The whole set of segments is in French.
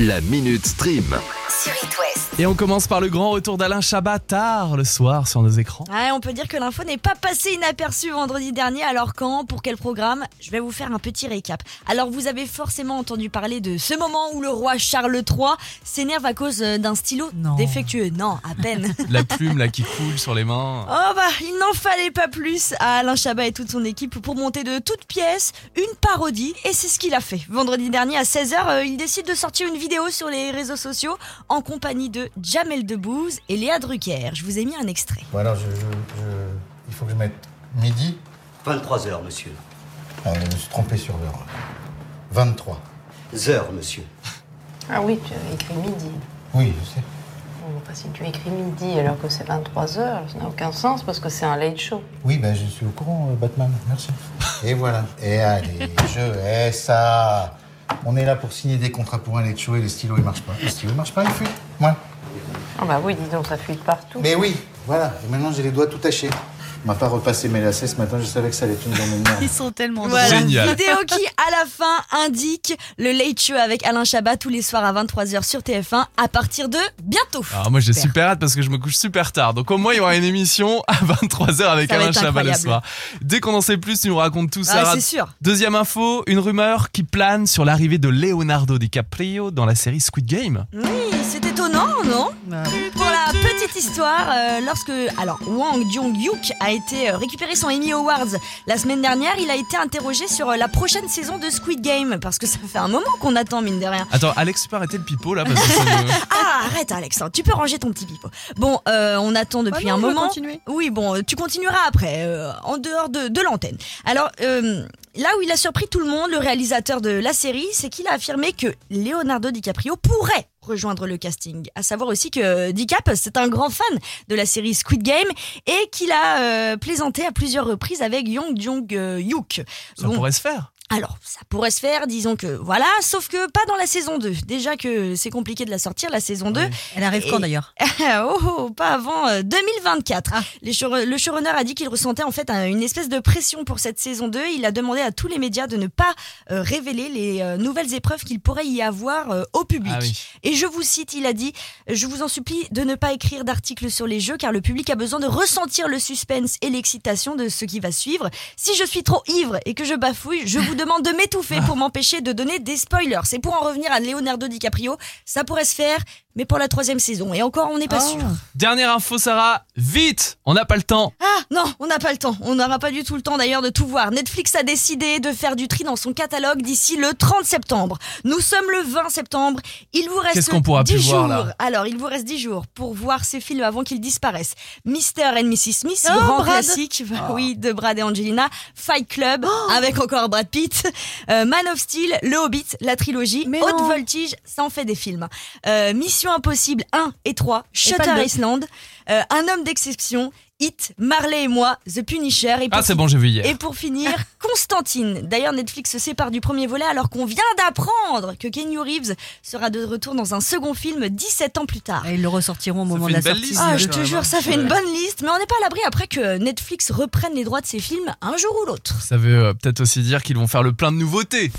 La Minute Stream. Et on commence par le grand retour d'Alain Chabat tard le soir sur nos écrans. Ouais, on peut dire que l'info n'est pas passée inaperçue vendredi dernier. Alors quand Pour quel programme? Je vais vous faire un petit récap. Alors vous avez forcément entendu parler de ce moment où le roi Charles III s'énerve à cause euh, d'un stylo Non. défectueux. Non, à peine. La plume là qui coule sur les mains. Oh bah, il n'en fallait pas plus à Alain Chabat et toute son équipe pour monter de toutes pièces une parodie et c'est ce qu'il a fait. Vendredi dernier à 16h, il décide de sortir une vidéo sur les réseaux sociaux en compagnie de Jamel Debbouze et Léa Drucker. Je vous ai mis un extrait. Bon alors, je, je- je- il faut que je mette midi. 23 heures, monsieur. Ah, je me suis trompé sur l'heure. 23. Heures, monsieur. Ah oui, tu as écrit midi. Oui, je sais. Bon, bah, si tu écris midi alors que c'est 23 heures, ça n'a aucun sens parce que c'est un late show. Oui, ben je suis au courant, euh, Batman. Merci. Et voilà. Et allez, je hais ça. On est là pour signer des contrats pour un late show et les stylos ils marchent pas. Les stylos ils marchent pas, ils fuient. Moi. Ah bah oui, dis donc, ça fuit de partout. Mais oui, voilà. Et maintenant j'ai les doigts tout tachés. On m'a pas repassé mes lacets ce matin, je savais que ça allait être une journée de merde. Ils sont tellement Voilà. Génial. vidéo qui, à la fin, indique le Late Show avec Alain Chabat tous les soirs à 23h sur TF1 à partir de bientôt. Alors moi j'ai super hâte parce que je me couche super tard. Donc au moins il y aura une émission à 23h avec Ça va Alain être Chabat le incroyable. soir. Dès qu'on en sait plus, tu nous racontes tout Ah, Sarah. c'est sûr. Deuxième info, une rumeur qui plane sur l'arrivée de Leonardo DiCaprio dans la série Squid Game. Oui, étonnant, non Pour la petite histoire, euh, lorsque alors Wang Jong-hyuk a été euh, récupéré son Emmy Awards la semaine dernière, il a été interrogé sur euh, la prochaine saison de Squid Game parce que ça fait un moment qu'on attend mine de rien. Attends, Alex, tu peux arrêter le pipeau là parce que ça me- Ah, arrête Alex, hein, tu peux ranger ton petit pipeau. Bon, euh, on attend depuis Ah non, un moment. continuer. Oui, bon, tu continueras après, euh, en dehors de, de l'antenne. Alors, euh, là où il a surpris tout le monde, le réalisateur de la série, c'est qu'il a affirmé que Leonardo DiCaprio pourrait rejoindre le casting. À savoir aussi que DiCap, c'est un grand fan de la série Squid Game et qu'il a euh, plaisanté à plusieurs reprises avec Yong Jong-hyuk. ça Bon, pourrait se faire. Alors, ça pourrait se faire, disons que voilà, sauf que pas dans la saison 2. Déjà que c'est compliqué de la sortir, la saison 2. Oui. Elle arrive quand Et- d'ailleurs oh, oh, pas avant euh, 2024. Ah. Les show- le showrunner a dit qu'il ressentait en fait un- une espèce de pression pour cette saison 2. Il a demandé à tous les médias de ne pas euh, révéler les euh, nouvelles épreuves qu'il pourrait y avoir euh, au public. Ah oui. Et je vous cite, il a dit Je vous en supplie de ne pas écrire d'articles sur les jeux car le public a besoin de ressentir le suspense et l'excitation de ce qui va suivre. Si je suis trop ivre et que je bafouille, je vous demande de m'étouffer pour m'empêcher de donner des spoilers. C'est pour en revenir à Leonardo DiCaprio. Ça pourrait se faire, mais pour la troisième saison. Et encore, on n'est pas Oh. sûr. Dernière info Sarah, vite, on n'a pas le temps. Ah non, on n'a pas le temps. On n'aura pas du tout le temps d'ailleurs de tout voir. Netflix a décidé de faire du tri dans son catalogue d'ici le 30 septembre. Nous sommes le 20 septembre. Il vous reste Qu'est-ce qu'on pourra 10 plus jours. voir, là? Alors, il vous reste 10 jours pour voir ces films avant qu'ils disparaissent. Mr. and Mrs. Smith, Oh, grand Brad. classique, oui, de Brad et Angelina. Fight Club, avec encore Brad Pitt. Euh, Man of Steel, Le Hobbit, la trilogie. Mais Haute non. Voltige, ça en fait des films. Euh, Mission Impossible 1 et 3. pas Shutter. Island. euh, Un homme d'exception. Hit, Marley et moi, The Punisher. Et Ah c'est bon, j'ai vu hier. et pour finir, Constantine. D'ailleurs, Netflix se sépare du premier volet alors qu'on vient d'apprendre que Kenny Reeves sera de retour dans un second film 17 ans plus tard. Et Ils le ressortiront au moment fait de la une belle sortie. liste, Ah, Ouais, je te jure, hein. ça fait Ouais. une bonne liste, mais on n'est pas à l'abri après que Netflix reprenne les droits de ces films un jour ou l'autre. Ça veut euh, peut-être aussi dire qu'ils vont faire le plein de nouveautés.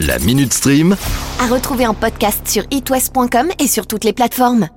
La Minute Stream. À retrouver en podcast sur itwest.com et sur toutes les plateformes.